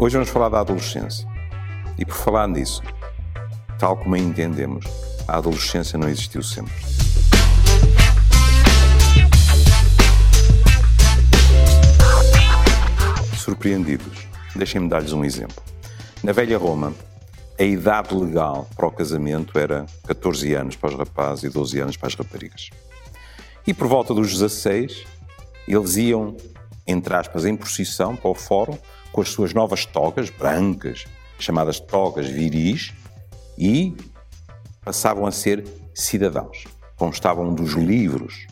Hoje vamos falar da adolescência. E por falar nisso, tal como a entendemos, a adolescência não existiu sempre. Surpreendidos, deixem-me dar-lhes um exemplo. Na velha Roma, a idade legal para o casamento era 14 anos para os rapazes e 12 anos para as raparigas. E por volta dos 16, eles iam, entre aspas, em procissão para o fórum com as suas novas togas brancas, chamadas togas viris, e passavam a ser cidadãos. Constavam dos livros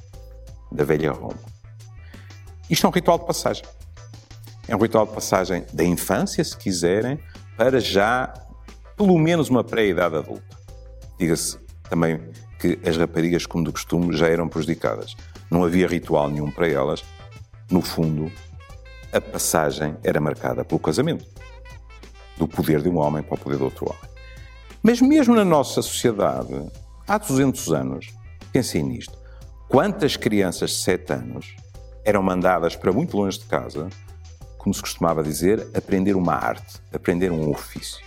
da velha Roma. Isto é um ritual de passagem. É um ritual de passagem da infância, se quiserem, para já pelo menos uma pré-idade adulta. Diga-se também que as raparigas, como de costume, já eram prejudicadas. Não havia ritual nenhum para elas. No fundo, a passagem era marcada pelo casamento. Do poder de um homem para o poder de outro homem. Mas mesmo na nossa sociedade, há 200 anos, pensem nisto, quantas crianças de 7 anos eram mandadas para muito longe de casa, como se costumava dizer, aprender uma arte, aprender um ofício.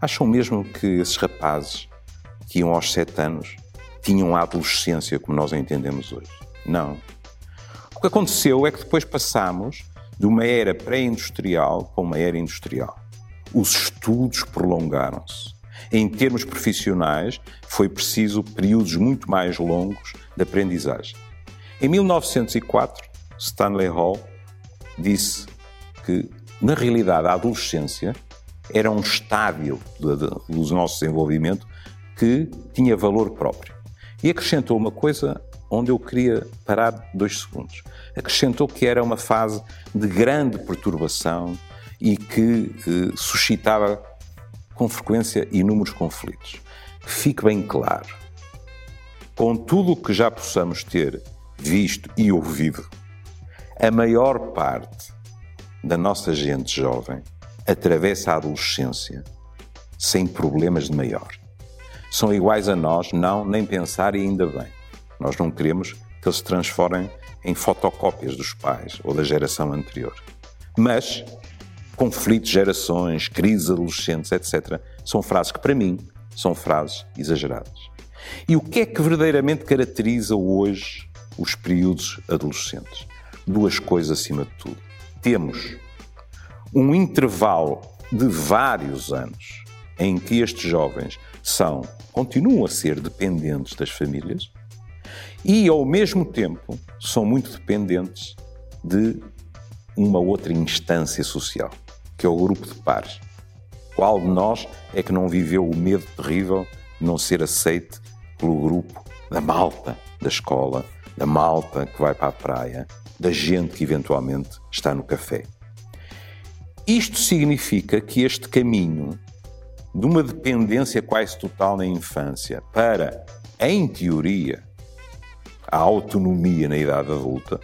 Acham mesmo que esses rapazes que iam aos 7 anos tinham a adolescência como nós a entendemos hoje? Não. O que aconteceu é que depois passamos de uma era pré-industrial para uma era industrial. Os estudos prolongaram-se. Em termos profissionais, foi preciso períodos muito mais longos de aprendizagem. Em 1904, Stanley Hall disse que, na realidade, a adolescência era um estádio do nosso desenvolvimento que tinha valor próprio. E acrescentou uma coisa onde eu queria parar dois segundos. Acrescentou que era uma fase de grande perturbação e que eh, suscitava com frequência inúmeros conflitos. Que fique bem claro, com tudo o que já possamos ter visto e ouvido, a maior parte da nossa gente jovem atravessa a adolescência sem problemas de maior. São iguais a nós, não, nem pensar e ainda bem. Nós não queremos que eles se transformem em fotocópias dos pais ou da geração anterior. Mas conflitos, gerações, crises adolescentes, etc., são frases que, para mim, são frases exageradas. E o que é que verdadeiramente caracteriza hoje os períodos adolescentes? Duas coisas acima de tudo. Temos um intervalo de vários anos em que estes jovens são, continuam a ser dependentes das famílias e, ao mesmo tempo, são muito dependentes de uma outra instância social, que é o grupo de pares. Qual de nós é que não viveu o medo terrível de não ser aceite pelo grupo da malta da escola, da malta que vai para a praia, da gente que eventualmente está no café? Isto significa que este caminho de uma dependência quase total na infância para, em teoria, a autonomia na idade adulta.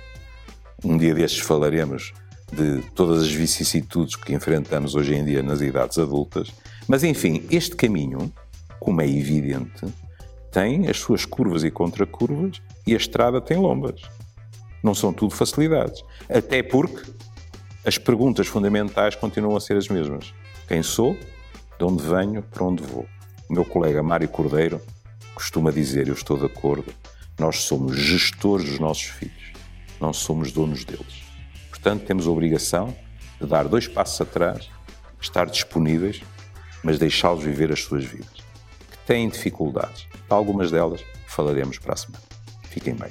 Um dia destes falaremos de todas as vicissitudes que enfrentamos hoje em dia nas idades adultas. Mas, enfim, este caminho, como é evidente, tem as suas curvas e contracurvas e a estrada tem lombas. Não são tudo facilidades. Até porque as perguntas fundamentais continuam a ser as mesmas. Quem sou? De onde venho? Para onde vou? O meu colega Mário Cordeiro costuma dizer, eu estou de acordo, nós somos gestores dos nossos filhos, não somos donos deles. Portanto, temos a obrigação de dar dois passos atrás, estar disponíveis, mas deixá-los viver as suas vidas. Que têm dificuldades. De algumas delas falaremos para a semana. Fiquem bem.